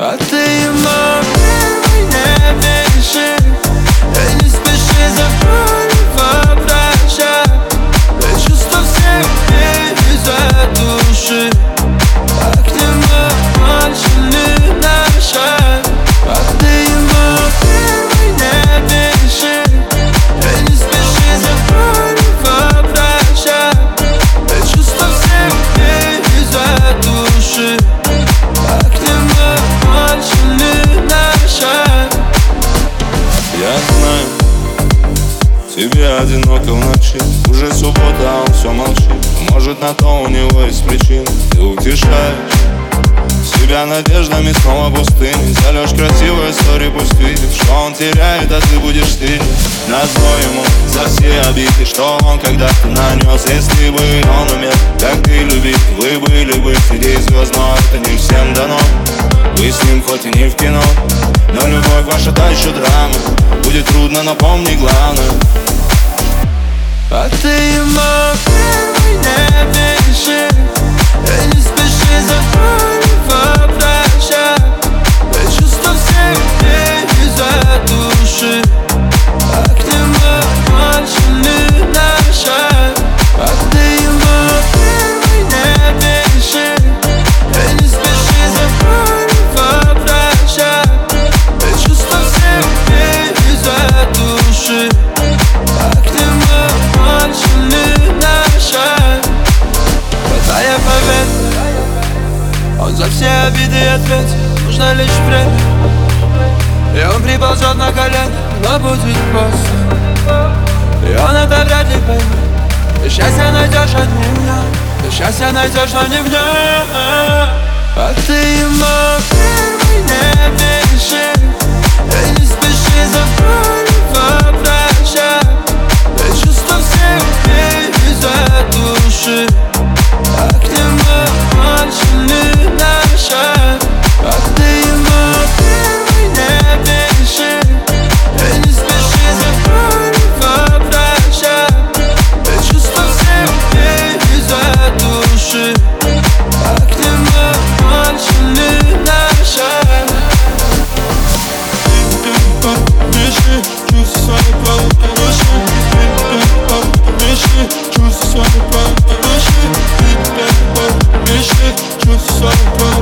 А ты ему тебе одиноко в ночи. Уже суббота, а он все молчит. Может на то у него есть причины Ты утешаешь себя надеждами снова пустыми. Зальешь красивую историю, пусть видит Что он теряет, а ты будешь стильным Назло ему за все обиды Что он когда-то нанес Если бы он умел, как ты любить Вы были бы среди звезд, но это не всем дано Вы с ним хоть и не в кино. Но любовь ваша та еще драма. Будет трудно, но помни главное А ты ему не пиши Нужно лишь время. И он приползет на колени Но будет поздно. И он это вряд ли поймет Ты счастье найдешь одним днем Ты счастье найдешь, но не в нем А ты ему не пиши was so good.